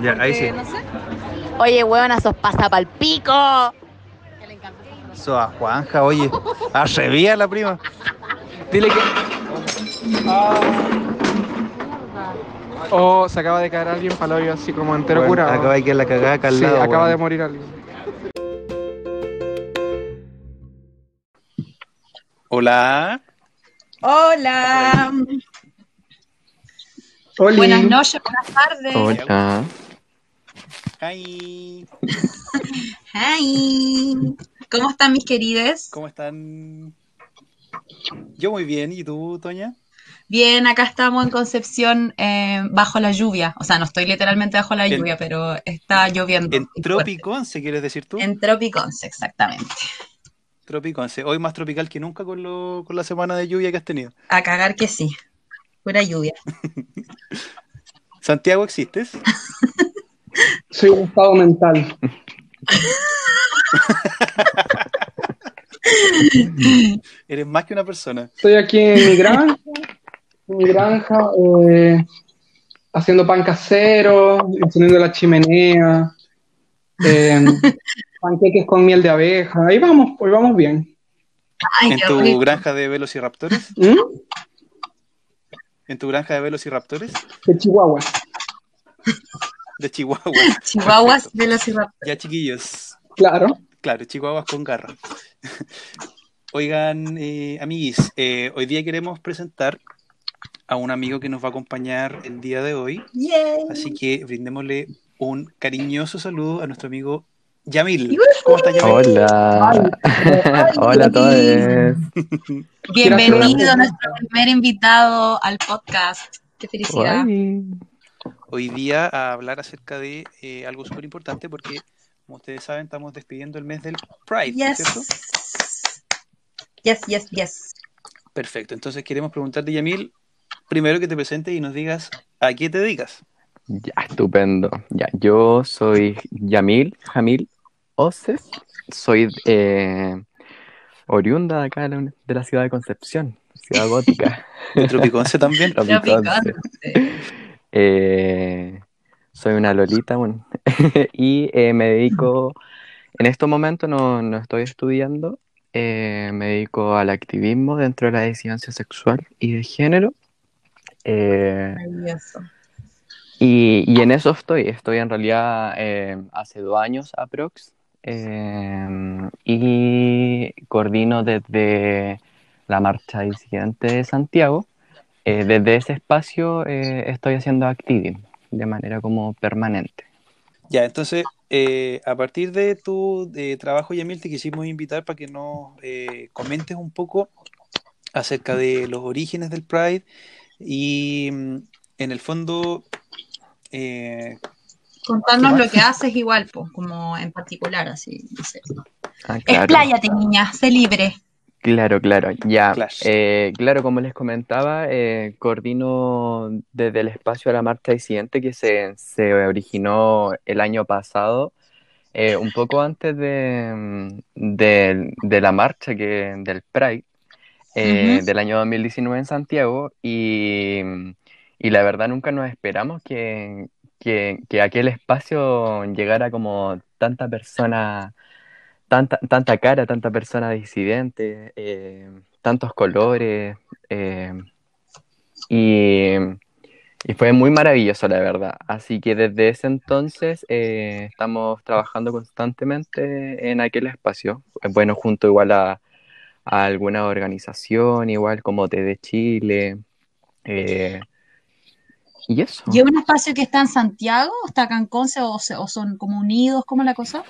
Ya, ahí sí. No sé. Oye, huevona, sos pasa pa'l pico. So, a Juanja, oye. Arrevía la prima. Dile que. Oh, se acaba de caer alguien para hoyo así como entero Bueno, curado. Acaba de quedar la cagada acá al sí, lado. acaba de morir alguien. Hola. Hola. Oli. Buenas noches, buenas tardes. Hola. Hi. Hi. ¿Cómo están mis querides? ¿Cómo están? Yo muy bien. ¿Y tú, Toña? Bien, acá estamos en Concepción eh, bajo la lluvia. O sea, no estoy literalmente bajo la En- lluvia, pero está lloviendo. En. Tropiconce, ¿quieres decir tú? En Tropiconce, exactamente. Tropiconce. Hoy más tropical que nunca con, lo, con la semana de lluvia que has tenido. A cagar que sí. Pura lluvia. ¿Santiago existes? Soy un estado mental. Eres más que una persona. Estoy aquí en mi granja, en mi granja, eh, haciendo pan casero, encendiendo la chimenea, eh, panqueques con miel de abeja. Ahí vamos, hoy vamos bien. Ay, ¿En tu rico. granja de velociraptores? ¿Mm? ¿En tu granja de velociraptores? De Chihuahua. De Chihuahua. Chihuahuas Perfecto. irraptores. Ya, chiquillos. Claro. Claro, chihuahuas con garra. Oigan, eh, amiguis, eh, hoy día queremos presentar a un amigo que nos va a acompañar el día de hoy. Yay. Así que brindémosle un cariñoso saludo a nuestro amigo Yamil. ¿Cómo estás, Yamil? Hola. Hola a todos. Bienvenido a nuestro primer invitado al podcast. Qué felicidad. Hoy día a hablar acerca de eh, algo súper importante porque, como ustedes saben, estamos despidiendo el mes del Pride, Yes. ¿cierto? Yes, yes, yes. Perfecto. Entonces queremos preguntarte, Yamil, primero que te presentes y nos digas a qué te dedicas. Ya, estupendo. Ya, yo soy Yamil, Jamil Oces. Soy eh, oriunda de acá de la, de la ciudad de Concepción, ciudad gótica. De Tropiconce también. Tropiconce. Eh, soy una lolita, bueno, y eh, me dedico, en estos momentos no, no estoy estudiando, eh, me dedico al activismo dentro de la disidencia sexual y de género. Eh, y, y en eso estoy, estoy en realidad eh, hace dos años aprox, eh, y coordino desde la marcha disidente de Santiago. Eh, desde ese espacio eh, estoy haciendo activismo de manera como permanente. Ya, entonces, eh, a partir de tu trabajo, Yamil, te quisimos invitar para que nos comentes un poco acerca de los orígenes del Pride y, mm, en el fondo, Contarnos ¿Qué lo que haces igual, pues, como en particular, así, no sé. Ah, claro. Expláyate, niña, sé libre. Claro, claro, ya. Eh, claro, como les comentaba, eh, coordino desde el espacio a la marcha disidente que se, se originó el año pasado, eh, un poco antes de, mm, de, de la marcha que, del Pride eh, Ujú. del año 2019 en Santiago y, y la verdad nunca nos esperamos que, que, que aquel espacio llegara como tanta persona tanta, tanta cara, tanta persona disidente, eh, tantos colores, eh, y, fue muy maravilloso, la verdad. Así que desde ese entonces eh, estamos trabajando constantemente en aquel espacio. Bueno, junto igual a, a alguna organización, igual como TD Chile. Y eso. ¿Y es un espacio que está en Santiago, está acá en Conce o, se- o son como unidos? ¿Cómo es la cosa?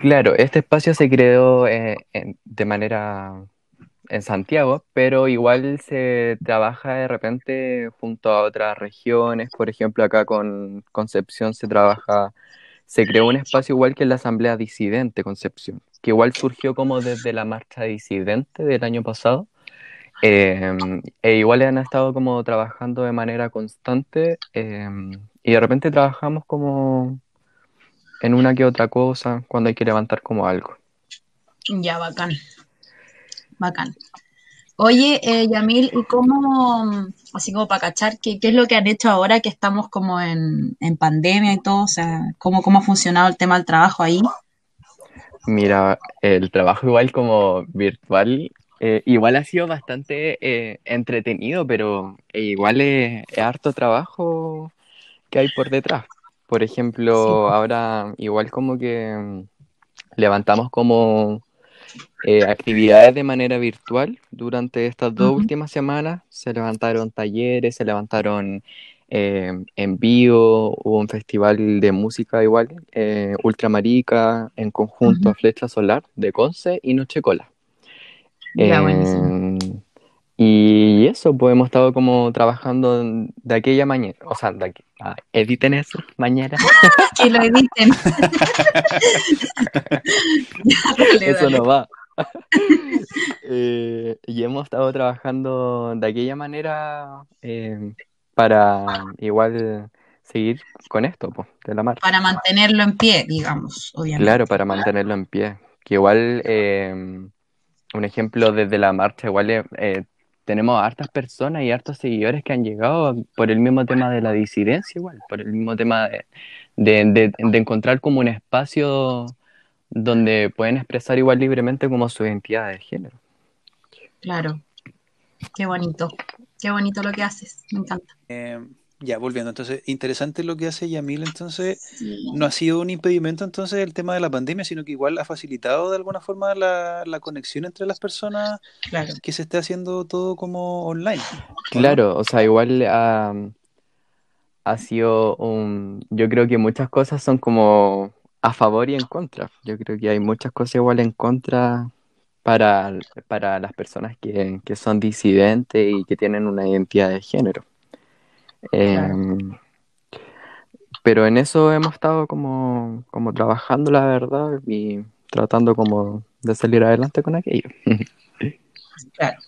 Claro, este espacio se creó eh, en- de manera en Santiago, pero igual se trabaja de repente junto a otras regiones. Por ejemplo, acá con Concepción se trabaja, se creó un espacio igual que en la Asamblea Disidente Concepción, que igual surgió como desde la marcha disidente del año pasado. Eh, e igual han estado como trabajando de manera constante eh, y de repente trabajamos como en una que otra cosa cuando hay que levantar como algo. Ya, bacán. Bacán. Oye, eh, Yamil, ¿y cómo, así como para cachar, qué, qué es lo que han hecho ahora que estamos como en, en pandemia y todo? O sea, ¿cómo, cómo ha funcionado el tema del trabajo ahí? Mira, el trabajo igual como virtual, eh, igual ha sido bastante eh, entretenido, pero eh, igual es, es harto trabajo que hay por detrás. Por Sí, ejemplo, ahora igual como que mm, levantamos como eh, actividades de manera virtual durante estas dos últimas semanas. Se levantaron talleres, se levantaron eh, en vivo, hubo un festival de música igual, eh, Ultramarica, en conjunto a Flecha Solar de Conce y Noche Cola. Ya. Eh, y eso, pues hemos estado como trabajando de aquella mañana, o sea, de aquí, ah, editen eso, mañana. Que lo editen. Eso no va. Eh, y hemos estado trabajando de aquella manera eh, para igual seguir con esto, pues, de la marcha. Para mantenerlo en pie, digamos, Claro, obviamente. para mantenerlo en pie. Que igual, eh, un ejemplo desde la marcha, igual eh, eh, tenemos hartas personas y hartos seguidores que han llegado por el mismo tema de la disidencia, igual, por el mismo tema de, de, de- de encontrar como un espacio donde pueden expresar igual libremente como su identidad de género. Claro, qué bonito. Qué bonito lo que haces. Me encanta. Eh, ya, volviendo. Entonces, interesante lo que hace Yamil. Entonces, Sí, no ha sido un impedimento entonces el tema de la pandemia, sino que igual ha facilitado de alguna forma la, la conexión entre las personas claro. que se esté haciendo todo como online. Claro, o sea, igual ha, ha sido un... Yo creo que muchas cosas son como a favor y en contra. Yo creo que hay muchas cosas igual en contra para, para las personas que, que son disidentes y que tienen una identidad de género. Claro. Em, pero en eso hemos estado como, como trabajando, la verdad, y tratando como de salir adelante con aquello. Claro.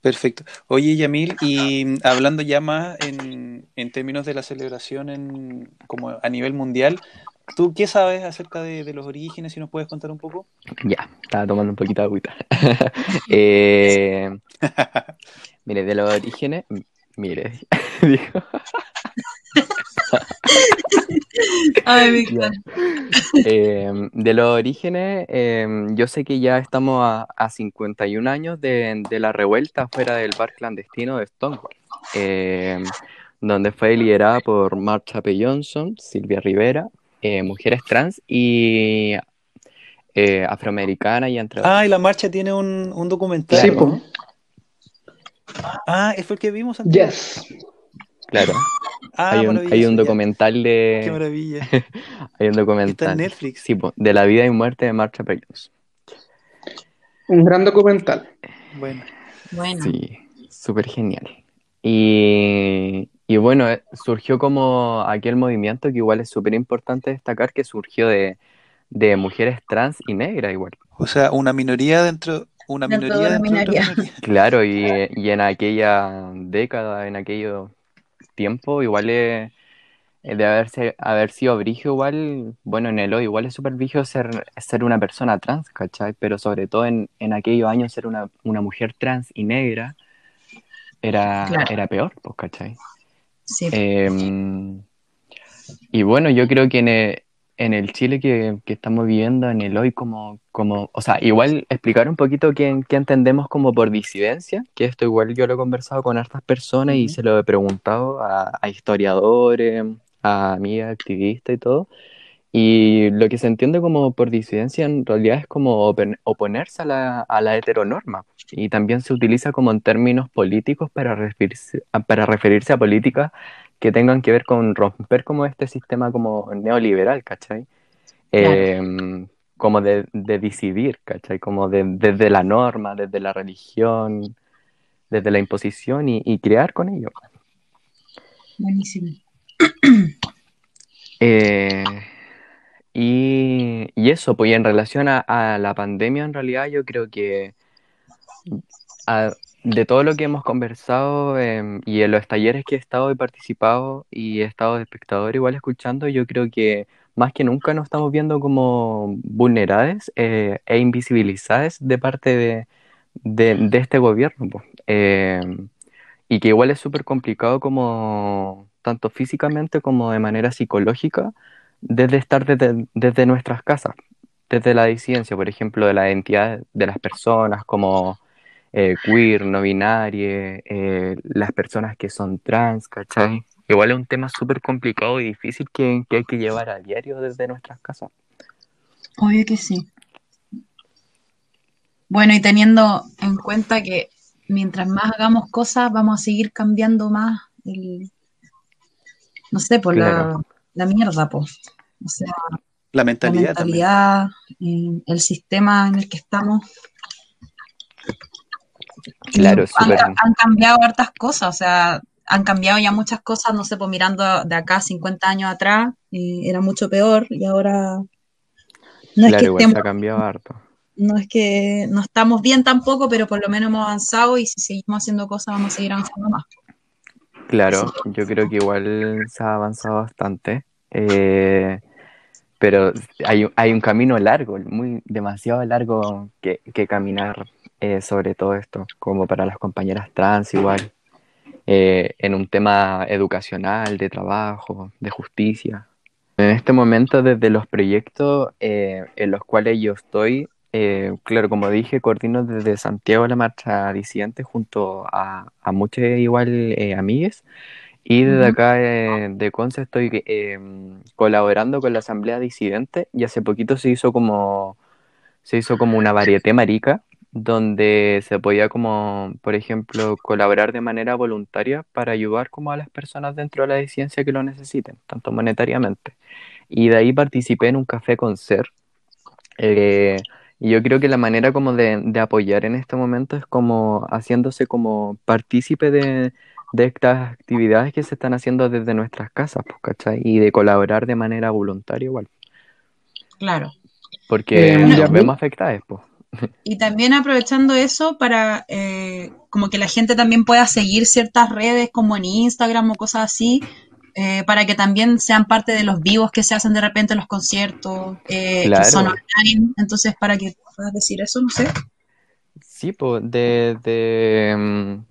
Perfecto. Oye, Yamil, y hablando ya más en, en términos de la celebración en, como a nivel mundial, ¿tú qué sabes acerca de, de los orígenes? Si nos puedes contar un poco. Ya, estaba tomando un poquito de agüita. Eh, mire, de los orígenes, mire, dijo, Ay, encanta. Eh, de los orígenes, eh, yo sé que ya estamos a, a 51 años de, de la revuelta fuera del bar clandestino de Stonewall, eh, donde fue liderada por Marsha P. Johnson, Silvia Rivera, eh, mujeres trans y eh, afroamericanas y entre Ah, y la marcha tiene un, un documental, Sí, Claro, ¿o po. no? Ah, fue el que vimos, Santiago. Yes. claro. Ah, Hay un, hay un documental Qué de, maravilla. hay un Está en documental, Netflix. sí, de la vida y muerte de Marsha P. Johnson. Un gran documental. Bueno, Bueno, Sí, súper genial. Y, y bueno, eh, surgió como aquel movimiento que igual es súper importante destacar que surgió de, de mujeres trans y negras igual. o sea, una minoría dentro, una de minoría de otra minoría. minoría. Claro, y, y en aquella década, en aquello tiempo, igual es, de haberse, haber sido brigio igual, bueno, en el hoy igual es súper brigio ser, ser una persona trans, ¿cachai? Pero sobre todo en, en aquellos años ser una, una mujer trans y negra era, Claro, era peor, pues, ¿cachai? sí. Em, y bueno, yo creo que en el, en el Chile que, que estamos viviendo, en el hoy, como, como, o sea, igual explicar un poquito qué, qué entendemos como por disidencia, que esto igual yo lo he conversado con hartas personas y se lo he preguntado a, a historiadores, a amigas, activistas y todo. Y lo que se entiende como por disidencia en realidad es como oponerse a la, a la heteronorma. Y también se utiliza como en términos políticos para referirse, a- para referirse a políticas que tengan que ver con romper como este sistema como neoliberal, ¿cachai? Claro, Eh, como de, de decidir, ¿cachai? Como de- desde la norma, desde la religión, desde la imposición y, y crear con ello. buenísimo. Eh, y, y eso, pues y en relación a, a la pandemia, en realidad yo creo que a- de todo lo que hemos conversado em, y en los talleres que he estado y participado y he estado de espectador igual escuchando, yo creo que más que nunca nos estamos viendo como vulneradas eh, e invisibilizadas de parte de, de, este gobierno. Eh, y que igual es súper complicado como tanto físicamente como de manera psicológica desde estar desde, desde nuestras casas, desde la disidencia, por ejemplo, de la identidad de las personas como eh, queer, no binaria, eh, las personas que son trans, ¿cachai? Igual es un tema súper complicado y difícil que, que hay que llevar a diario desde nuestras casas. Obvio que sí. Bueno, y teniendo en cuenta que mientras más hagamos cosas, vamos a seguir cambiando más el, no sé, por Claro. la, la mierda, pues. O sea, La la mentalidad también. mentalidad, eh, el sistema en el que estamos. Claro, es han, súper... han cambiado hartas cosas, o sea, han cambiado ya muchas cosas, no sé, pues mirando de acá 50 años atrás, eh, era mucho peor y ahora no es Claro, que igual estemos se ha cambiado harto. no es que no estamos bien tampoco, pero por lo menos hemos avanzado y si seguimos haciendo cosas vamos a seguir avanzando más. Claro, yo creo que igual se ha avanzado bastante, eh, pero hay, hay un camino largo, muy demasiado largo que, que caminar eh, sobre todo esto, como para las compañeras trans igual, eh, en un tema educacional, de trabajo, de justicia. En este momento, desde los proyectos eh, en los cuales yo estoy, claro, como dije, coordino desde Santiago la marcha disidente junto a, a muchas igual amigues. Y desde acá de Conce estoy eh, colaborando con la Asamblea Disidente y hace poquito se hizo como, se hizo como una varieté marica donde se podía como, por ejemplo, colaborar de manera voluntaria para ayudar como a las personas dentro de la disidencia que lo necesiten, tanto monetariamente. Y de ahí participé en un café con ser. Eh, y yo creo que la manera como de, de apoyar en este momento es como haciéndose como partícipe de, de estas actividades que se están haciendo desde nuestras casas, pues, ¿cachai? Y de colaborar de manera voluntaria igual, Claro. porque Eh, nos ya, vemos afectados, pues. Y también aprovechando eso para eh, como que la gente también pueda seguir ciertas redes como en Instagram o cosas así, eh, para que también sean parte de los vivos que se hacen de repente en los conciertos, eh, que son online. Entonces, para que puedas decir eso, no sé. Sí, pues desde, mm,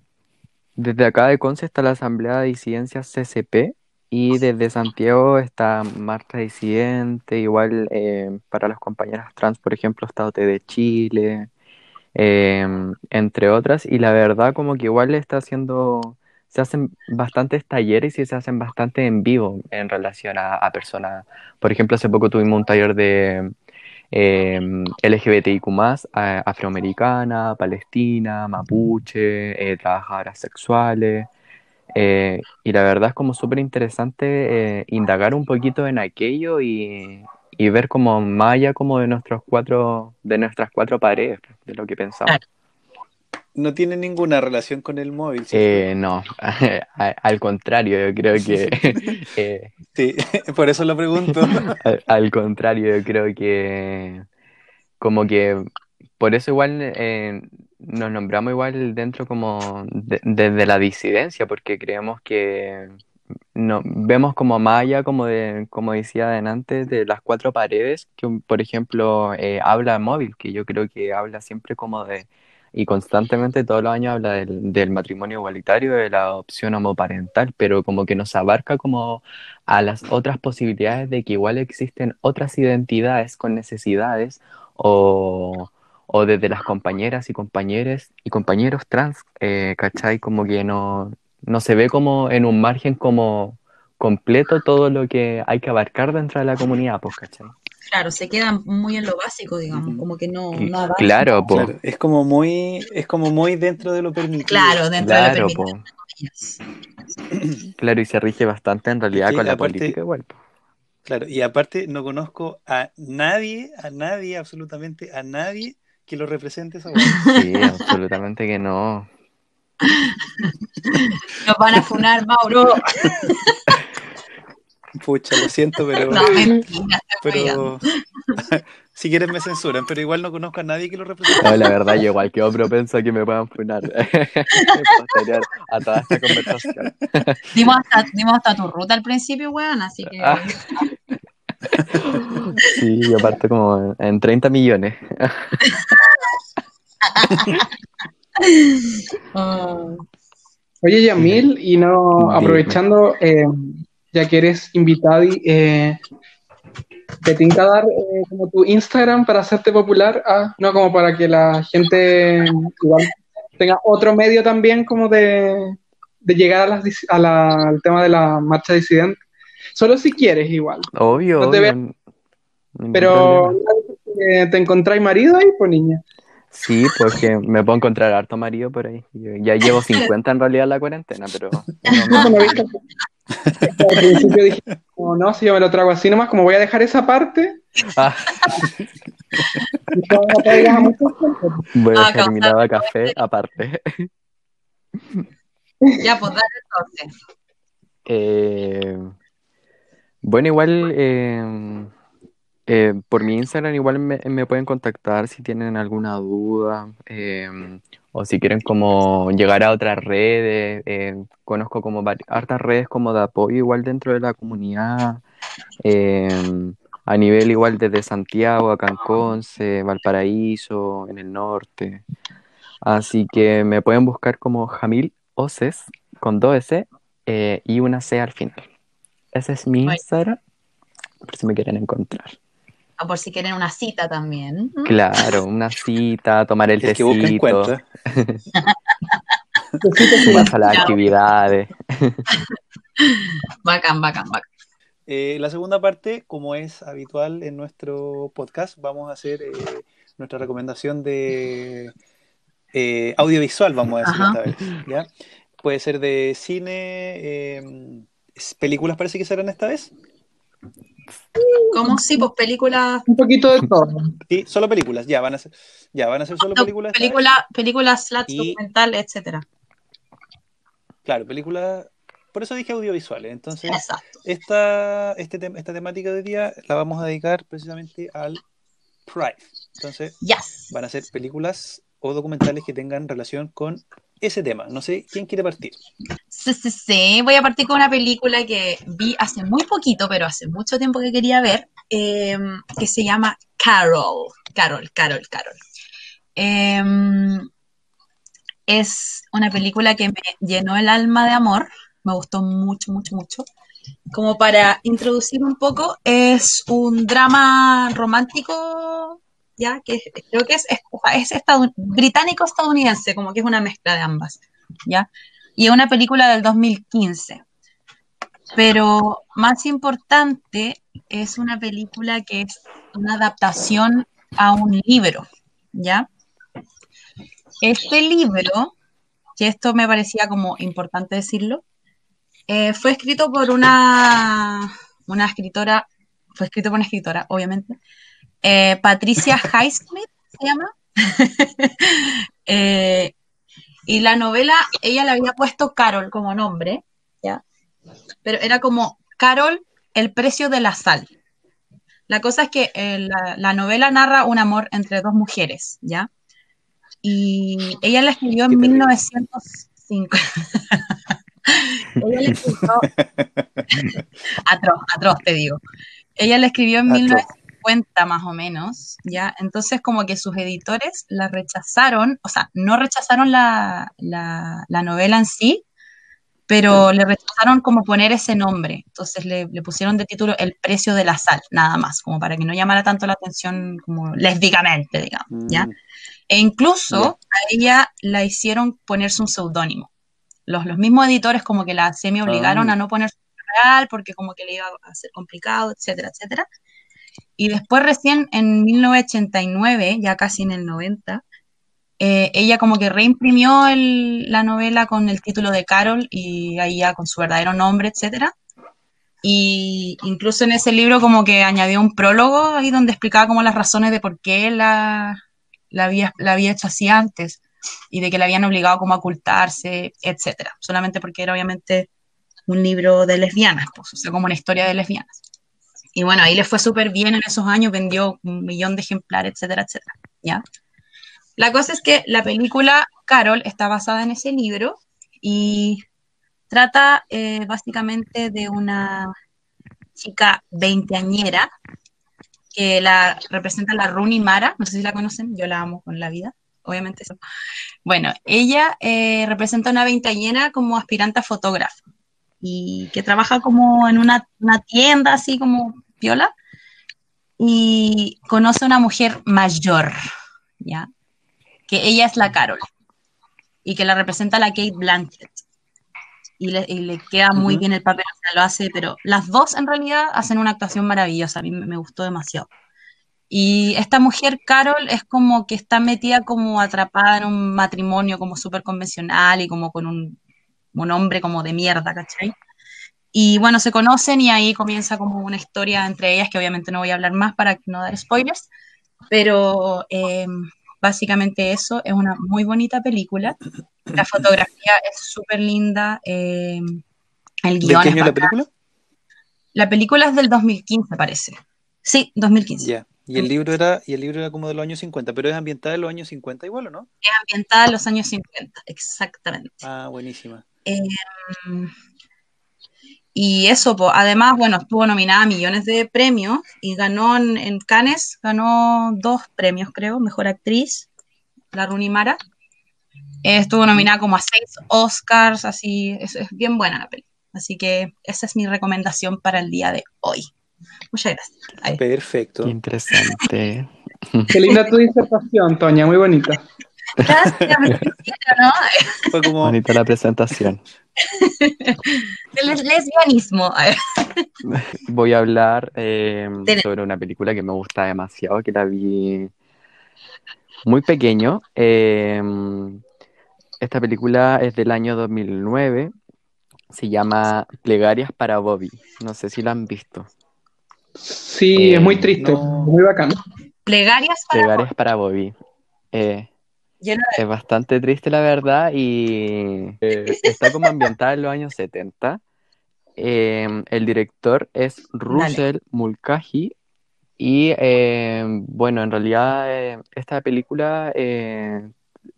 desde acá de Conce está la Asamblea de Disidencias CCP y desde Santiago está Marcha Disidente, igual eh, para las compañeras trans, por ejemplo, está OT de Chile, eh, entre otras, y la verdad como que igual está haciendo, se hacen bastantes talleres y se hacen bastante en vivo en relación a, personas, por ejemplo, hace poco tuvimos un taller de eh, LGBTIQ+, a- afroamericana, palestina, mapuche, eh, trabajadoras sexuales, eh, y la verdad es como súper interesante eh, indagar un poquito en aquello y, y ver como más allá como de nuestros cuatro, de nuestras cuatro paredes, de lo que pensamos. No tiene ninguna relación con el móvil, ¿cierto? Eh, no, al contrario, yo creo que eh, Sí, por eso lo pregunto. al, al contrario, yo creo que como que por eso igual eh, nos nombramos igual dentro como de- desde la disidencia, porque creemos que no, vemos como allá, como, de, como decía adelante, de las cuatro paredes, que por ejemplo eh, habla móvil, que yo creo que habla siempre como de, y constantemente todos los años habla del, del matrimonio igualitario, de la adopción homoparental, pero como que nos abarca como a las otras posibilidades de que igual existen otras identidades con necesidades o, o desde las compañeras y compañeros y compañeros trans, eh, ¿cachai? Como que no, no se ve como en un margen como completo todo lo que hay que abarcar dentro de la comunidad, pues, ¿cachai? Claro, se quedan muy en lo básico, digamos, como que no, no avanzan. Claro, po, Claro, es como muy, es como muy dentro de lo permitido. Claro, dentro de lo claro, permitido, po, claro, y se rige bastante en realidad con la aparte- política igual, po. Claro, y aparte no conozco a nadie, a nadie, absolutamente a nadie que lo represente esa. Sí, absolutamente que no. Nos van a funar, Mauro. Pucha, lo siento, pero, No, mentira, pero si quieres me censuran, pero igual no conozco a nadie que lo represente. No, la verdad, yo igual quedo propenso a que me puedan funar posterior a toda esta conversación. Dimos hasta, dimos hasta tu ruta al principio, weón, así que Ah. Sí, yo parto como en 30 millones. Oh. Oye, Yamil, y no aprovechando, eh, ya que eres invitado, y, eh, ¿te tinca dar eh, como tu Instagram para hacerte popular? Ah, no, como para que la gente igual tenga otro medio también como de, de llegar a las a la- al tema de la marcha disidente. Solo si quieres igual. Obvio, No te Pero eh, te encontráis marido ahí, pues niña. Sí, porque me puedo encontrar harto marido por ahí. Yo ya llevo 50 en realidad en la cuarentena, pero No, no. Al principio dije, no, no, si yo me lo trago así nomás, como voy a dejar esa parte, Ah, gente. voy a Ah, dejar mi lado de café aparte. Ya, pues dale entonces. Eh, bueno, igual eh, eh, por mi Instagram igual me, pueden contactar si tienen alguna duda eh, o si quieren como llegar a otras redes. eh, conozco como hartas redes como de apoyo igual dentro de la comunidad. eh, a nivel igual desde Santiago, acá en Conce, Valparaíso, en el norte. Así que me pueden buscar como Jamil Oces con dos S eh, y una C al final. Ese es mi Instagram, por si me quieren encontrar. O por si quieren una cita también. Claro, una cita, tomar el que tecito, encuentra. sumarse a las actividades. Bacán, bacán, bacán. Eh, la segunda parte, como es habitual en nuestro podcast, vamos a hacer eh, nuestra recomendación de eh, audiovisual, vamos a decir Ajá. esta vez. ¿ya? Puede ser de cine, eh, es- películas parece que serán esta vez. ¿Cómo? Sí, pues películas, Un poquito de todo. Sí, solo películas, ya van a ser, ya van a ser solo películas. película, películas slash Y- documentales, etcétera. Claro, películas. Por eso dije audiovisuales. Entonces, Exacto. esta, este tem- esta temática de día la vamos a dedicar precisamente al Pride. Entonces, Yes. van a ser películas o documentales que tengan relación con ese tema. No sé quién quiere partir. Sí, sí, sí. Voy a partir con una película que vi hace muy poquito, pero hace mucho tiempo que quería ver, eh, que se llama Carol. Carol, Carol, Carol. Eh, es una película que me llenó el alma de amor. Me gustó mucho, mucho, mucho. Como para introducir un poco, es un drama romántico, ya que creo que es, es, británico-estadounidense, como que es una mezcla de ambas, ya y es una película del 2015. Pero más importante, es una película que es una adaptación a un libro, ¿ya? Este libro, que esto me parecía como importante decirlo, eh, fue escrito por una, una escritora, fue escrito por una escritora, obviamente, eh, Patricia Highsmith se llama. Eh, y la novela, ella le había puesto Carol como nombre, ¿ya? Pero era como Carol, el precio de la sal. La cosa es que eh, la, la novela narra un amor entre dos mujeres, ¿ya? Y ella la escribió en Qué terrible. 1905. ella la escribió... atroz, atroz, te digo. Ella la escribió en Atroz. 1950 más o menos, ¿ya? Entonces como que sus editores la rechazaron, o sea, no rechazaron la, la, la novela en sí, pero le rechazaron como poner ese nombre. Entonces le, le pusieron de título El precio de la sal, nada más, como para que no llamara tanto la atención como lésbicamente, digamos, ¿ya? Mm, E incluso Ya. a ella la hicieron ponerse un seudónimo. Los, los mismos editores como que la semi obligaron Ah. a no poner real porque como que le iba a ser complicado, etcétera, etcétera. Y después recién en 1989, ya casi en el 90, eh, ella como que reimprimió la novela con el título de Carol y ahí ya con su verdadero nombre, etcétera. Y incluso en ese libro como que añadió un prólogo ahí donde explicaba como las razones de por qué la, la había, la había hecho así antes y de que la habían obligado como a ocultarse, etcétera. Solamente porque era obviamente un libro de lesbianas, pues, o sea, como una historia de lesbianas. Y bueno, ahí le fue súper bien en esos años, vendió un millón de ejemplares, etcétera, etcétera. ¿ya? La cosa es que la película Carol está basada en ese libro y trata eh, básicamente de una chica veinteañera que la representa la Rooney Mara, no sé si la conocen, yo la amo con la vida, obviamente. Bueno, ella eh, representa una veinteañera como aspirante a fotógrafa y que trabaja como en una, una tienda así como viola y conoce a una mujer mayor, ¿ya? Que ella es la Carol y que la representa la Kate Blanchett. Y le, y le queda muy bien el papel, o sea, lo hace, pero las dos en realidad hacen una actuación maravillosa, a mí me, me gustó demasiado. Y esta mujer, Carol, es como que está metida como atrapada en un matrimonio como súper convencional y como con un, un hombre como de mierda, ¿cachai? Y bueno, se conocen y ahí comienza como una historia entre ellas, que obviamente no voy a hablar más para no dar spoilers, pero eh, básicamente eso, es una muy bonita película. La fotografía es súper linda, eh, el ¿De guion qué es año la bacán. película? La película es del 2015, parece. Sí, 2015. Ya. Y el libro era, y el libro era como de los años 50, pero es ambientada en los años 50 igual, ¿o no? Es ambientada en los años 50, exactamente. Ah, buenísima. Eh, y eso, po, además, bueno, estuvo nominada a millones de premios y ganó en, en Cannes, ganó dos premios, creo, mejor actriz, la Rooney Mara. Eh, estuvo nominada como a seis Oscars, así, es, es bien buena la peli. Así que esa es mi recomendación para el día de hoy. Muchas gracias. Ahí. Perfecto. Qué interesante. Qué linda tu disertación, Toña, muy bonita. Gracias, me ¿no? Fue como, Bonita la presentación. Del les- lesbianismo. Voy a hablar eh, Dele. sobre una película que me gusta demasiado, que la vi muy pequeño. Eh, esta película es del año 2009. Se llama Plegarias para Bobby. No sé si la han visto. Sí, Eh, es muy triste, no. muy bacán. Plegarias para Plegarias para Bobby. Eh, Es bastante triste, la verdad, y eh, está como ambientada en los años 70. Eh, el director es Russell Mulcahy y, eh, bueno, en realidad eh, esta película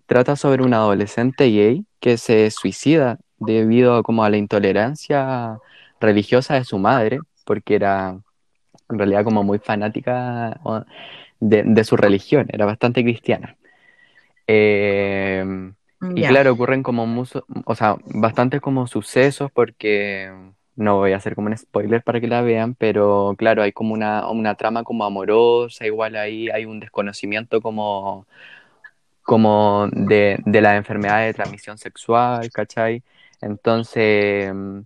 trata sobre un adolescente gay que se suicida debido como a la intolerancia religiosa de su madre, porque era en realidad como muy fanática de su religión, era bastante cristiana. Eh, y claro, ocurren como muso- o sea, bastantes como sucesos porque no voy a hacer como un spoiler para que la vean, pero claro, hay como una, una trama como amorosa, igual ahí hay un desconocimiento como, como de, de la enfermedad de transmisión sexual, ¿cachai? Entonces, mm,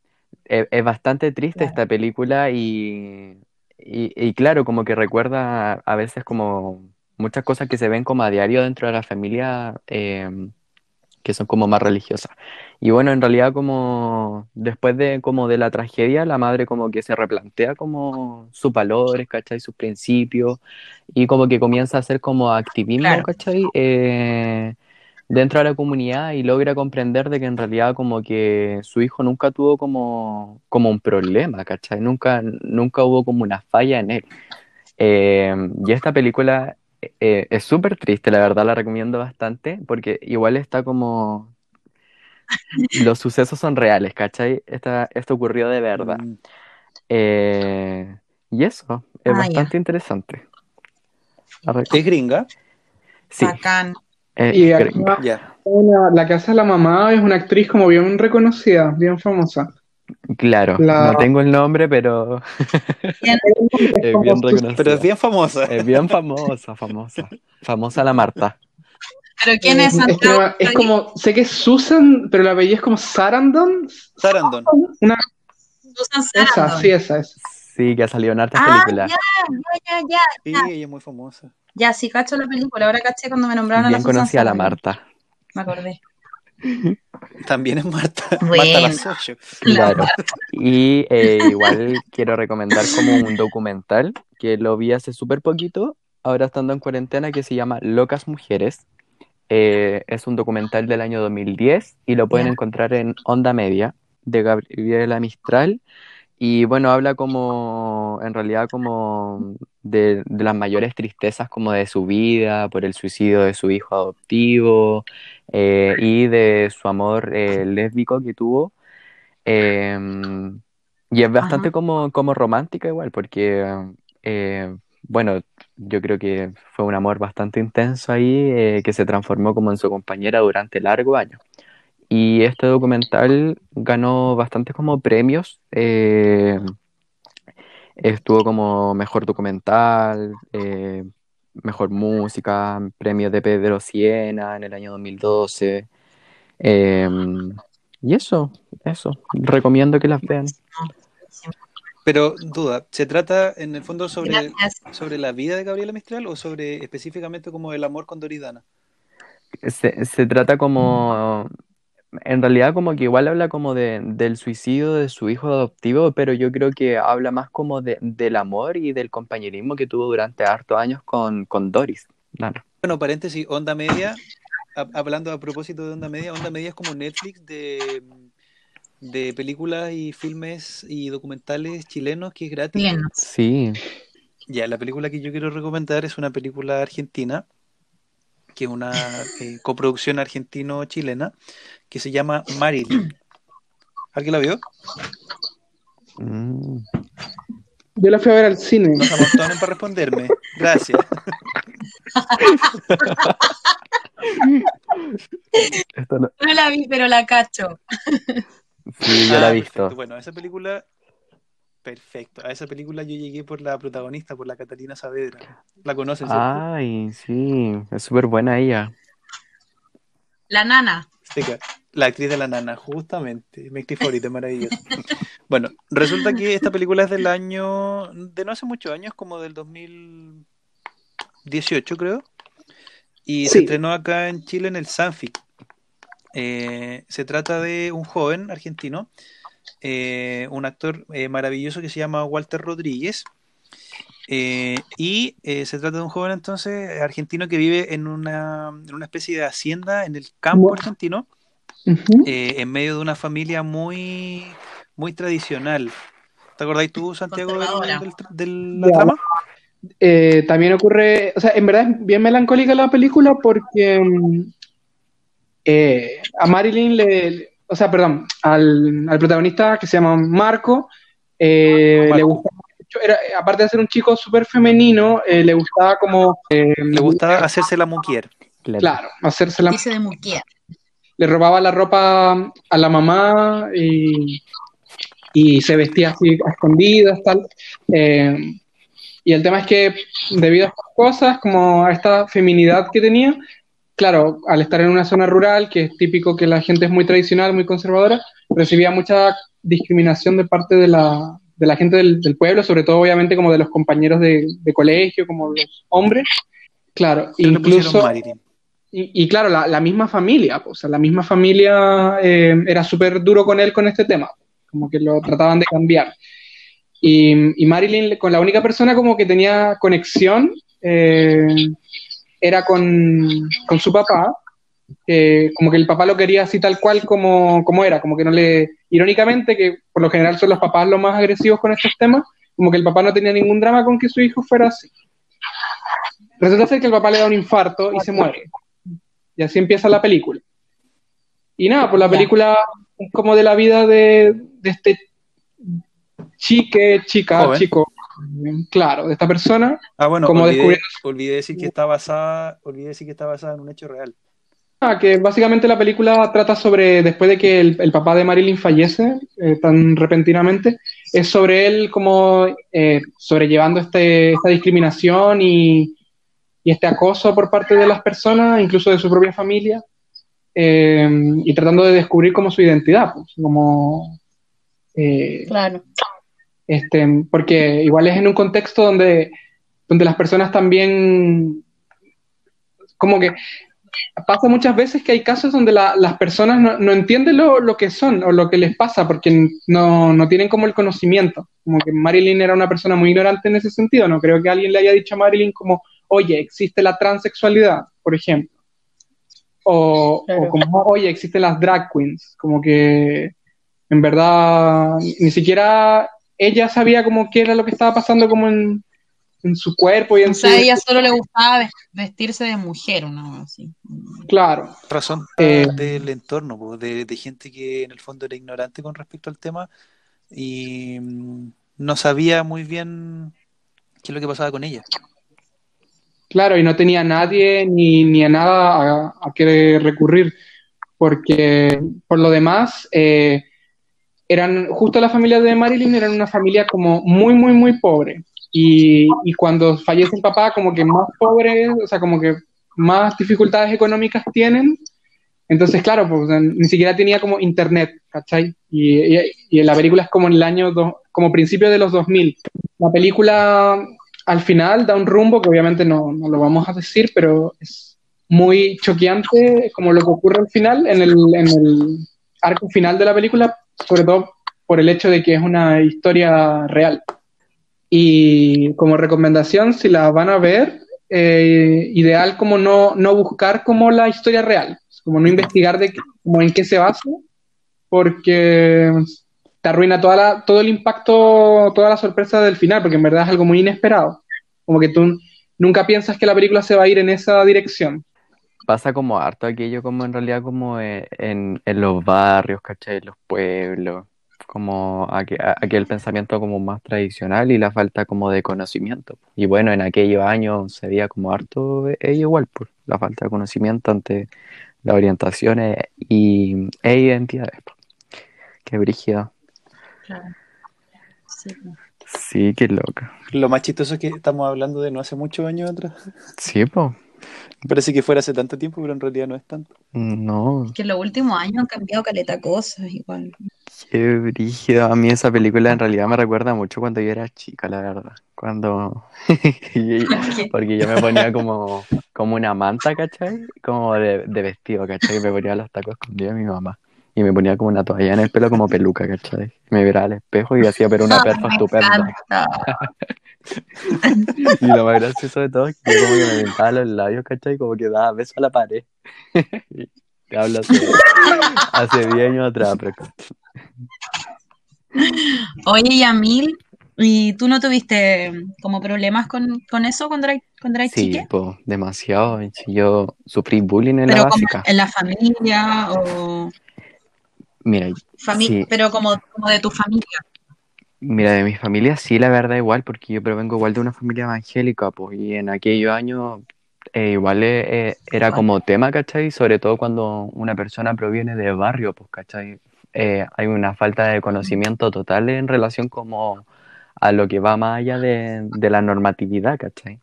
es, es bastante triste Claro. esta película y, y, y claro, como que recuerda a veces como muchas cosas que se ven como a diario dentro de la familia eh, que son como más religiosas. Y bueno, en realidad como después de como de la tragedia, la madre como que se replantea como sus valores, ¿cachai? Sus principios y como que comienza a hacer como activismo, Claro. ¿cachai? Eh, dentro de la comunidad y logra comprender de que en realidad como que su hijo nunca tuvo como, como un problema, ¿cachai? Nunca, nunca hubo como una falla en él. Eh, y esta película eh, es súper triste, la verdad la recomiendo bastante, porque igual está como... Los sucesos son reales, ¿cachai? Esta- esto ocurrió de verdad. Mm, Eh, y eso, es Ah, bastante interesante. ¿Es gringa? Sí, Bacán. eh, Y una- la que hace la mamá es una actriz como bien reconocida, bien famosa. Claro, La- no tengo el nombre, pero Es bien reconocida. Pero es bien famosa. Es bien famosa, famosa. Famosa la Marta. ¿Pero quién es es, que Santiago? no- es como, sé que es Susan, pero la apellido es como Sarandon. Sarandon. Una, Susan esa, Sarandon. sí, esa es. Sí, que ha salido en hartas Ah, películas. ya, ya, ya, Sí, ella es muy famosa. ya, sí, cacho la película. Ahora caché cuando me nombraron a la Bien Susan conocida la. Marta. Me acordé. También es Marta. Bueno. Marta las Claro. Y eh, igual quiero recomendar como un documental que lo vi hace súper poquito, ahora estando en cuarentena, que se llama Locas Mujeres. Eh, es un documental del año 2010 y lo pueden encontrar en Onda Media de Gabriela Mistral. Y bueno, habla como, en realidad como de, de las mayores tristezas como de su vida, por el suicidio de su hijo adoptivo eh, y de su amor eh, lésbico que tuvo. Eh, y es bastante Ajá. como, como romántica igual, porque eh, bueno, yo creo que fue un amor bastante intenso ahí, eh, que se transformó como en su compañera durante largos años. Y este documental ganó bastantes como premios. eh, estuvo como mejor documental, eh, mejor música, premio de Pedro Siena en el año 2012. eh, y eso, eso. Recomiendo que las vean. Pero duda, ¿se trata en el fondo sobre, Gracias. sobre la vida de Gabriela Mistral o sobre específicamente como el amor con Doridana? Se, se trata como, en realidad como que igual habla como de, del suicidio de su hijo adoptivo, pero yo creo que habla más como de, del amor y del compañerismo que tuvo durante hartos años con, con Doris. Claro. Bueno, paréntesis, Onda Media, ha- hablando a propósito de Onda Media, Onda Media es como Netflix de, de películas y filmes y documentales chilenos que es gratis. Bien. Sí, Ya, la película que yo quiero recomendar es una película argentina, que es una eh, coproducción argentino-chilena, que se llama Marilyn. ¿Alguien la vio? Mm. Yo la fui a ver al cine. No se amontonen para responderme. Gracias. Esto no- No la vi, pero la cacho. Sí, yo la Ah, he visto. perfecto. Bueno, esa película, perfecto. A esa película yo llegué por la protagonista, por la Catalina Saavedra. ¿La conoces, cierto? Ay, sí, es súper buena ella. La nana. La actriz de la nana, justamente. Mi actriz favorita, maravillosa. Bueno, resulta que esta película es del año, de no hace muchos años, como del 2018, creo. Y se estrenó acá en Chile en el Sanfic. Eh, se trata de un joven argentino, eh, un actor eh, maravilloso que se llama Walter Rodríguez. Eh, y eh, se trata de un joven entonces argentino que vive en una, en una especie de hacienda en el campo argentino, eh, en medio de una familia muy, muy tradicional. ¿Te acordáis tú, Santiago, de la trama? Eh, también ocurre, o sea, en verdad es bien melancólica la película porque mm, eh, a Marilyn le, le- o sea, perdón, al, al protagonista que se llama Marco, eh, Marco. le mucho, era, aparte de ser un chico súper femenino, eh, le gustaba como, eh, Le gustaba hacerse la mujer. Claro. claro, hacerse la Dice de le robaba la ropa a la mamá y, y se vestía así a escondidas, tal. Eh, y el tema es que debido a estas cosas, como a esta feminidad que tenía, claro, al estar en una zona rural, que es típico que la gente es muy tradicional, muy conservadora, recibía mucha discriminación de parte de la, de la gente del, del pueblo, sobre todo obviamente como de los compañeros de, de colegio, como los hombres. Claro, Pero incluso... Y, y claro, la, la misma familia, pues, o sea, la misma familia eh, era súper duro con él con este tema, como que lo trataban de cambiar. Y, y Marilyn, con la única persona como que tenía conexión, eh, era con, con su papá, eh, como que el papá lo quería así tal cual como, como era, como que no le, irónicamente, que por lo general son los papás los más agresivos con estos temas, como que el papá no tenía ningún drama con que su hijo fuera así. Resulta ser que el papá le da un infarto y se muere. Y así empieza la película. Y nada, pues la película es como de la vida de, de este chique, chica, Joven. chico, claro, de esta persona. Ah, bueno, Como olvidé, olvidé decir que está basada, olvidé decir que está basada en un hecho real. Ah, que básicamente la película trata sobre, después de que el, el papá de Marilyn fallece eh, tan repentinamente, es sobre él como eh, sobrellevando este, esta discriminación y, y este acoso por parte de las personas, incluso de su propia familia, eh, y tratando de descubrir como su identidad, pues, como... Claro. este, porque igual es en un contexto donde, donde las personas también, como que pasa muchas veces que hay casos donde la- las personas no, no entienden lo, lo que son o lo que les pasa porque no, no tienen como el conocimiento. Como que Marilyn era una persona muy ignorante en ese sentido. No creo que alguien le haya dicho a Marilyn como, oye, existe la transexualidad, por ejemplo. O, o como, oye, existen las drag queens. Como que en verdad ni siquiera ella sabía como qué era lo que estaba pasando como en, en su cuerpo y en O su... sea, a ella solo le gustaba ves- vestirse de mujer, ¿no? Así. Claro. Razón Eh, del entorno, po, de, de gente que en el fondo era ignorante con respecto al tema y mm, no sabía muy bien ¿Qué es lo que pasaba con ella? Claro, y no tenía a nadie ni, ni a nada a, a que recurrir, porque por lo demás, eh, eran, justo la familia de Marilyn eran una familia como muy, muy, muy pobre. Y, cuando fallece el papá, como que más pobre, o sea, como que más dificultades económicas tienen. Entonces, claro, pues ni siquiera tenía como internet, ¿cachai? Y, y- y la película es como en el año, do- como principio de los 2000. La película al final da un rumbo que obviamente no, no lo vamos a decir, pero es muy choqueante como lo que ocurre al final, en el, en el arco final de la película, sobre todo por el hecho de que es una historia real. Y como recomendación, si la van a ver, eh, ideal como no, no buscar como la historia real, como no investigar de como en qué se basa, porque te arruina toda la, todo el impacto, toda la sorpresa del final, porque en verdad es algo muy inesperado. Como que tú nunca piensas que la película se va a ir en esa dirección. Pasa como harto aquello como en realidad como eh, en, en los barrios, ¿cachai? Los pueblos, como aqu- a- aquel pensamiento como más tradicional y la falta como de conocimiento. Y bueno, en aquellos años se veía como harto e- ello igual, pues, la falta de conocimiento ante las orientaciones y, e identidades. pues. Qué brígido. Claro. Sí. Sí, qué loca. Lo más chistoso es que estamos hablando de no hace muchos años atrás. Sí, pues. Parece que fuera hace tanto tiempo, pero en realidad no es tanto. No, Que en los últimos años han cambiado caleta cosas igual. Qué brígido. A mí esa película en realidad me recuerda mucho cuando yo era chica, la verdad. Cuando... Porque yo me ponía como, como una manta, ¿cachai? Como de, de vestido, ¿cachai? Me ponía los tacos escondidos de mi mamá. Y me ponía como una toalla en el pelo como peluca, ¿cachai? Me miraba al espejo y hacía pero una perfa Me estupenda. Y lo más gracioso de todo es que yo como que me pintaba los labios, ¿cachai? Como que daba beso a la pared. Te hablo hace, hace 10 años atrás, pero... Oye, Yamil, ¿y tú no tuviste como problemas con, con eso cuando eras, cuando eras Sí, chique? demasiado. Yo sufrí bullying en la Pero como básica. en la familia o Mira, fami- Sí. pero como, como de tu familia. mira, de mi familia sí, la verdad, igual, porque yo provengo igual de una familia evangélica, pues, y en aquellos años eh, igual eh, eh, era como tema, ¿cachai? Sobre todo cuando una persona proviene de barrio, pues, ¿cachai? Eh, hay una falta de conocimiento total en relación como a lo que va más allá de, de la normatividad, ¿cachai?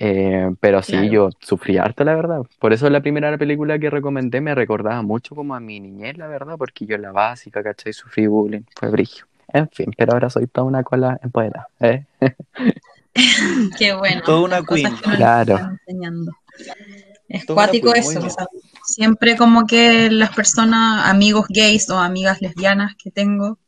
Eh, pero sí, Claro. yo sufrí harto, la verdad. Por eso la primera película que recomendé me recordaba mucho como a mi niñez, la verdad, porque yo en la básica, ¿cachai? Sufrí bullying, fue brigio. En fin, pero ahora soy toda una cola empoderada, ¿eh? Qué bueno. Toda una queen. Claro. Es cuático eso. o sea, siempre como que las personas, amigos gays o amigas lesbianas que tengo,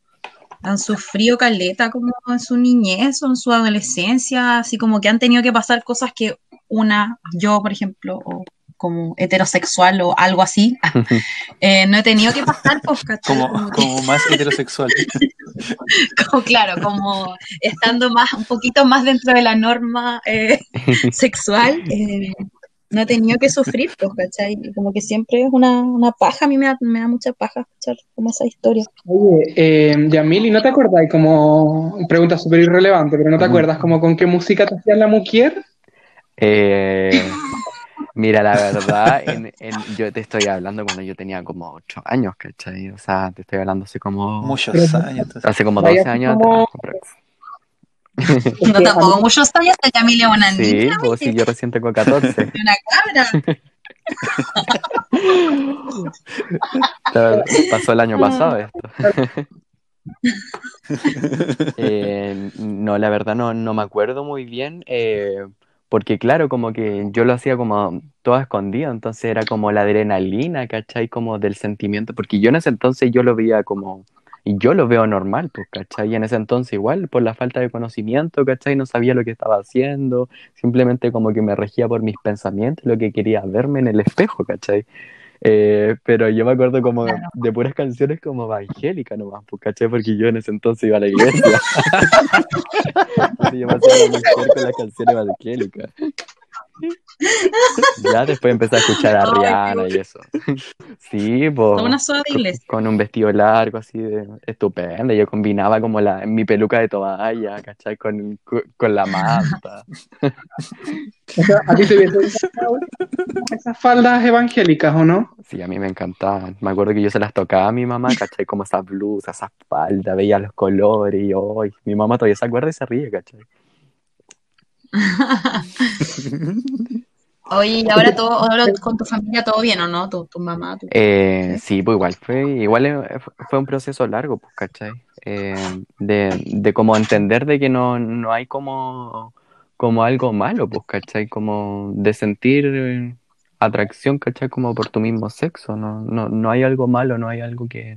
han sufrido caleta como en su niñez o en su adolescencia, así como que han tenido que pasar cosas que una, yo por ejemplo, o como heterosexual o algo así, eh, no he tenido que pasar, pues, ¿cachai? Como, como más heterosexual. como, claro, como estando más, un poquito más dentro de la norma eh, sexual, eh, no he tenido que sufrir, pues, ¿cachai? Como que siempre es una, una paja, a mí me da, me da mucha paja escuchar como esa historia. Oye, eh, Yamil, ¿y no te acordáis como, pregunta súper irrelevante, pero no te acuerdas como con qué música te hacían la mujer? Eh, mira, la verdad, en, en- yo te estoy hablando cuando yo tenía como 8 años, ¿cachai? O sea, te estoy hablando hace como, Muchos años. entonces. hace como Vaya 12 años como-. No tampoco muchos años, hasta Yamile es una Sí, niña, pues sí, yo recién tengo 14. una cabra. Pasó el año pasado esto. Eh, no, la verdad no, no me acuerdo muy bien, eh, porque claro, como que yo lo hacía como todo escondido, entonces era como la adrenalina, ¿cachai? Como del sentimiento, porque yo en ese entonces yo lo veía como, y yo lo veo normal, pues, ¿cachai? Y en ese entonces igual, por la falta de conocimiento, ¿cachai? No sabía lo que estaba haciendo, simplemente como que me regía por mis pensamientos, lo que quería verme en el espejo, ¿cachai? Eh, pero yo me acuerdo como Claro. de puras canciones como evangélicas nomás, pues, ¿cachai? Porque yo en ese entonces iba a la iglesia. Entonces yo me hacía la mujer con las canciones evangélicas. Ya después empecé a escuchar a Ay, Rihanna y eso. Sí, pues. Una soda de iglesia. Con un vestido largo, así de estupendo. Yo combinaba como la, mi peluca de toalla, ¿cachai? Con, con la manta. O sea, ¿A ti te hubiese gustado esas faldas evangélicas o no? Sí, a mí me encantaban. Me acuerdo que yo se las tocaba a mi mamá, ¿cachai? Como esas blusas, esas faldas, veía los colores y hoy. Mi mamá todavía se acuerda y se ríe, ¿cachai? Oye, y ahora todo, ahora con tu familia todo bien, ¿o no? Tu, tu mamá, tu... Eh, sí, pues igual fue, igual eh, fue un proceso largo, pues, ¿cachai? Eh, de, de como entender de que no, no hay como, como algo malo, pues, ¿cachai? Como de sentir eh, atracción, ¿cachai? Como por tu mismo sexo, no, no, no hay algo malo, no hay algo que...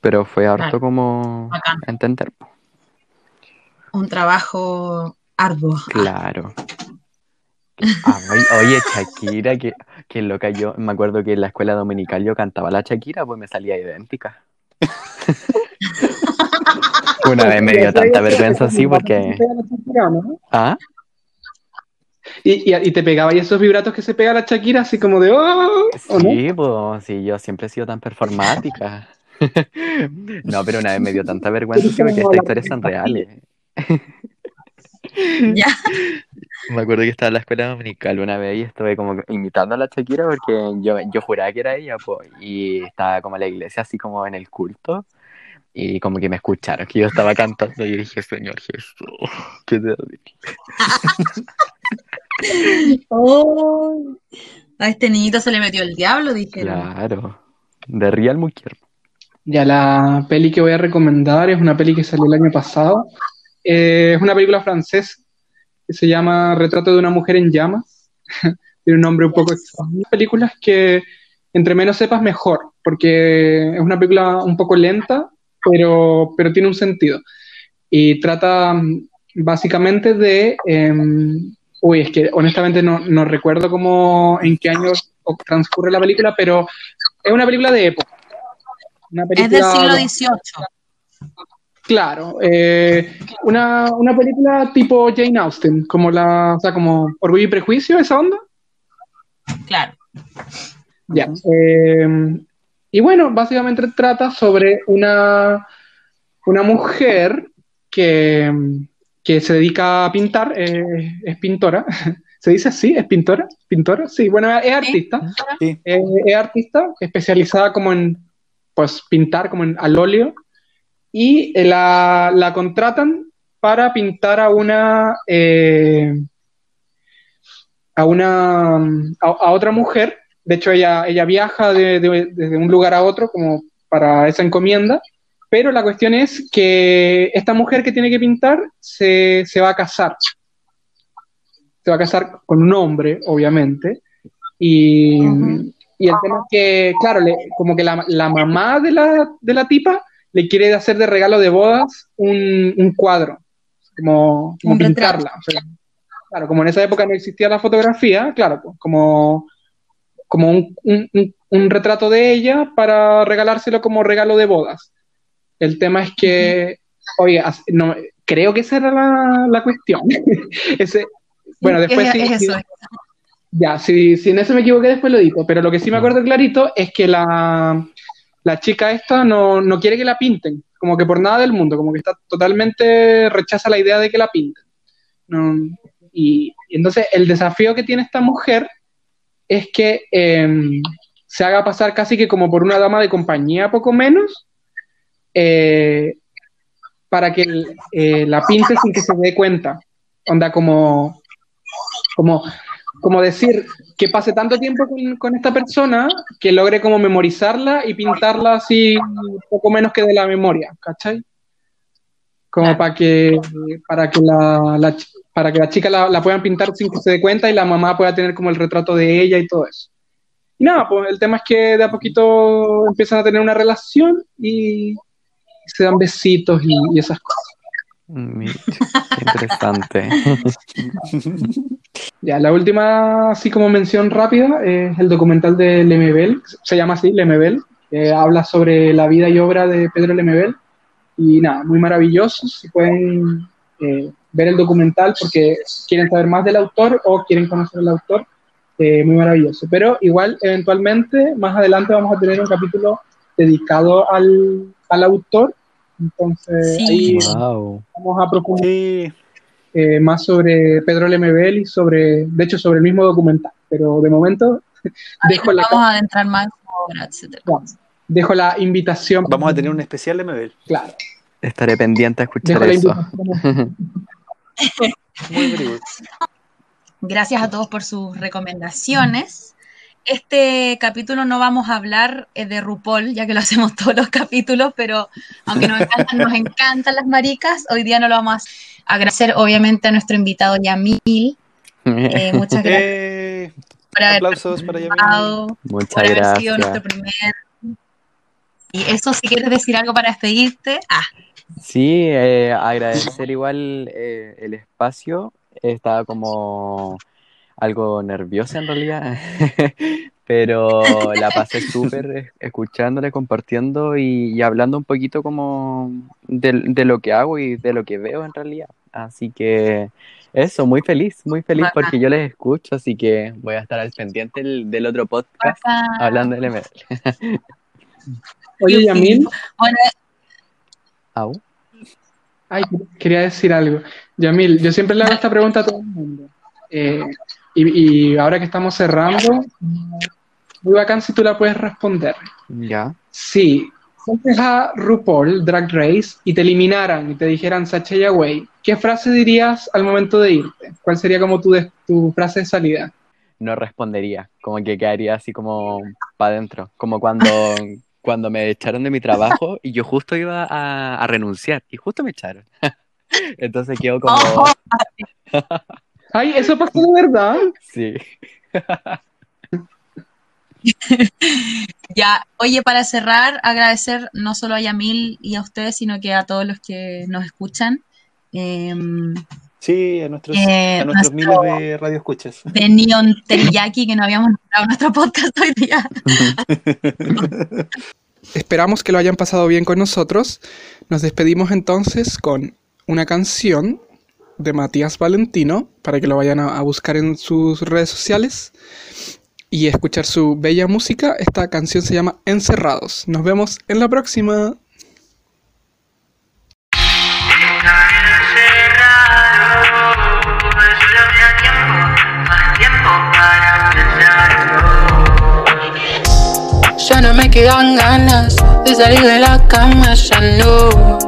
Pero fue harto Claro. como Bacán. entender, pues. Un trabajo arduo. Claro. Ah, oye, Shakira, que, que loca yo, me acuerdo que en la escuela dominical yo cantaba la Shakira, pues me salía idéntica. Una vez me dio tanta vergüenza así porque... ¿Ah? Y, y, y te pegaba y esos vibratos que se pega la Shakira así como de oh. Sí, pues sí, yo siempre he sido tan performática. No, pero una vez me dio tanta vergüenza así porque estas historias son reales. Ya. Me acuerdo que estaba en la escuela dominical una vez y estuve como imitando a la Shakira porque yo, yo juraba que era ella, pues, y estaba como en la iglesia, así como en el culto, y como que me escucharon que yo estaba cantando y yo dije, Señor Jesús, qué terrible. Oh, a este niñito se le metió el diablo, dijeron. Claro, de Real Mujer. Ya la peli que voy a recomendar es una peli que salió el año pasado. Eh, es una película francesa que se llama Retrato de una mujer en llamas. Tiene un nombre un poco extraño. Películas que entre menos sepas mejor, porque es una película un poco lenta, pero, pero tiene un sentido. Y trata mm, básicamente de... em, uy, es que honestamente no, no recuerdo cómo, en qué año transcurre la película, pero es una película de época. Una Es del siglo XVIII. Claro, eh, una, una película tipo Jane Austen, como la, o sea, como Orgullo y Prejuicio, esa onda. Claro. Ya. eh, y bueno, básicamente trata sobre una, una mujer que, que se dedica a pintar, eh, es pintora. ¿Se dice así? ¿Es pintora? ¿Pintora? Sí, bueno, es artista. Sí. Eh, es artista, especializada como en pues pintar como en, al óleo y eh, la, la contratan para pintar a una eh, a una a, a otra mujer. De hecho ella, ella viaja de, de- un lugar a otro como para esa encomienda. Pero la cuestión es que esta mujer que tiene que pintar se, se va a casar. Se va a casar con un hombre obviamente. Y, y el tema es que, claro, le- como que la, la mamá de la, de la tipa le quiere hacer de regalo de bodas un, un cuadro, como, como Un pintarla. o sea, claro, como en esa época no existía la fotografía, claro, pues, como, como un, un- un- un retrato de ella para regalárselo como regalo de bodas. El tema es que, oye, as- no, creo que esa era la, la cuestión. Ese, bueno, después es, sí- es eso. ya, si, si en eso me equivoqué, después lo digo. Pero lo que sí me acuerdo clarito es que la, la chica esta no, no quiere que la pinten, como que por nada del mundo, como que está totalmente rechaza la idea de que la pinten. Y entonces el desafío que tiene esta mujer es que em, se haga pasar casi que como por una dama de compañía, poco menos, eh, para que eh, la pinte sin que se dé cuenta. Onda como, como, como decir que pase tanto tiempo con, con esta persona que logre como memorizarla y pintarla así poco menos que de la memoria, ¿cachai? Como Claro. para que, para que la, la ch- para que la chica la, la puedan pintar sin que se dé cuenta y la mamá pueda tener como el retrato de ella y todo eso. Y nada, pues el tema es que de a poquito empiezan a tener una relación y se dan besitos y, y esas cosas. Qué interesante. Ya, la última, así como mención rápida, es el documental de Lemebel, se llama así, Lemebel, que habla sobre la vida y obra de Pedro Lemebel. Y nada, muy maravilloso, si pueden eh, ver el documental porque quieren saber más del autor o quieren conocer al autor, eh, muy maravilloso. Pero igual, eventualmente, más adelante vamos a tener un capítulo dedicado al, al autor. Entonces, Sí. ahí Wow. vamos a profundizar Sí, eh, más sobre Pedro Lemebel y sobre, de hecho, sobre el mismo documental. Pero de momento, dejo la, Vamos a adentrar más etcétera. dejo la invitación. vamos a tener un especial de Mebel. Claro, Estaré pendiente a escuchar dejo eso. Muy. Gracias a todos por sus recomendaciones. Este capítulo no vamos a hablar eh, de RuPaul, ya que lo hacemos todos los capítulos, pero aunque nos encantan, nos encantan las maricas, hoy día no lo vamos a agradecer, obviamente, a nuestro invitado Yamil. Eh, muchas gracias Eh, por haber aplausos para Yamil. participado, por Muchas haber sido nuestro primer. Y eso, si quieres decir algo para despedirte. Ah, Sí, eh, agradecer igual eh, el espacio. Estaba como algo nerviosa en realidad, pero la pasé súper es- escuchándole, compartiendo y, y hablando un poquito como de, de lo que hago y de lo que veo en realidad. Así que eso, muy feliz, muy feliz Bacán. porque yo les escucho, así que voy a estar al pendiente del, del otro podcast bacán. hablando del ML. Oye, Yamil, Au. ay, quería decir algo. Yamil, yo siempre le hago esta pregunta a todo el mundo. Eh, y, y ahora que estamos cerrando, muy bacán si tú la puedes responder. Ya. Si fueses a RuPaul Drag Race y te eliminaran y te dijeran Sashay Away, ¿qué frase dirías al momento de irte? ¿Cuál sería como tu, de- tu frase de salida? no respondería, como que quedaría así como para adentro, como cuando, cuando me echaron de mi trabajo y yo justo iba a, a renunciar y justo me echaron. Entonces quedo como. Ay, eso pasó de verdad. sí, Ya, oye, para cerrar, agradecer no solo a Yamil y a ustedes, sino que a todos los que nos escuchan. Em, Sí, a nuestros, Eh, a nuestros nuestro- miles de radioescuchas. de Neon Teriyaki, que no habíamos nombrado en nuestro podcast hoy día. Esperamos que lo hayan pasado bien con nosotros. Nos despedimos entonces con una canción de Matías Valentino para que lo vayan a, a buscar en sus redes sociales y escuchar su bella música. Esta canción se llama Encerrados. Nos vemos en la próxima. Ya no me quedan ganas de salir de la cama, ya no.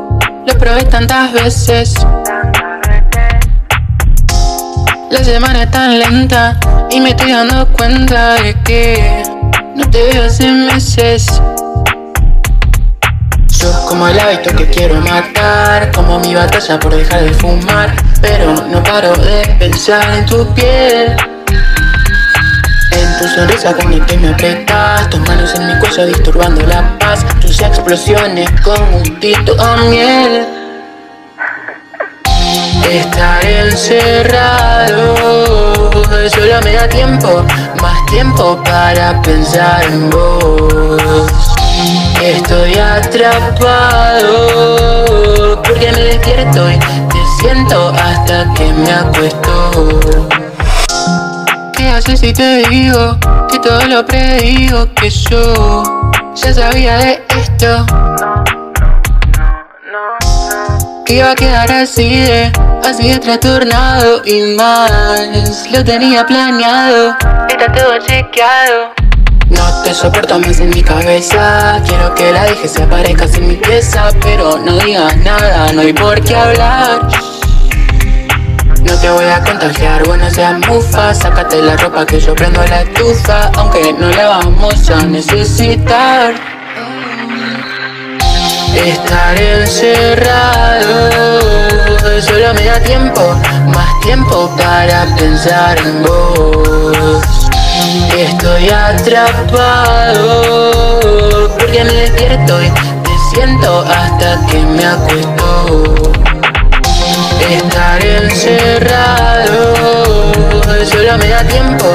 Lo probé tantas veces. La semana es tan lenta y me estoy dando cuenta de que no te veo hace meses. Yo como el hábito que quiero matar, como mi batalla por dejar de fumar, pero no paro de pensar en tu piel. En tu sonrisa cuando te me apretas Tus manos en mi cuello disturbando la paz Tus explosiones con gustito a miel Estar encerrado Solo me da tiempo Más tiempo para pensar en vos Estoy atrapado Porque me despierto y te siento hasta que me acuesto ¿Qué haces si te digo que todo lo predigo? Que yo ya sabía de esto. Iba a quedar así de, así de trastornado y más. Lo tenía planeado, está todo chequeado. No te soporto más en mi cabeza Quiero que la dejes se aparezca en mi pieza Pero no digas nada, no hay por qué hablar no te voy a contagiar, bueno seas mufa Sácate la ropa que yo prendo la estufa Aunque no la vamos a necesitar Estar encerrado Solo me da tiempo, más tiempo para pensar en vos. Estoy atrapado Porque me despierto y te siento hasta que me acuesto. Estar encerrado Solo me da tiempo,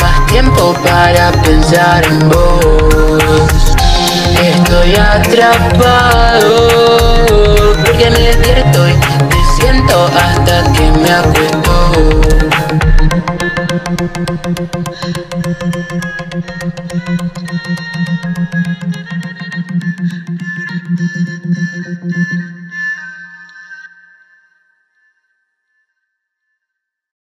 más tiempo para pensar en vos Estoy atrapado porque me despierto y te siento hasta que me acuesto.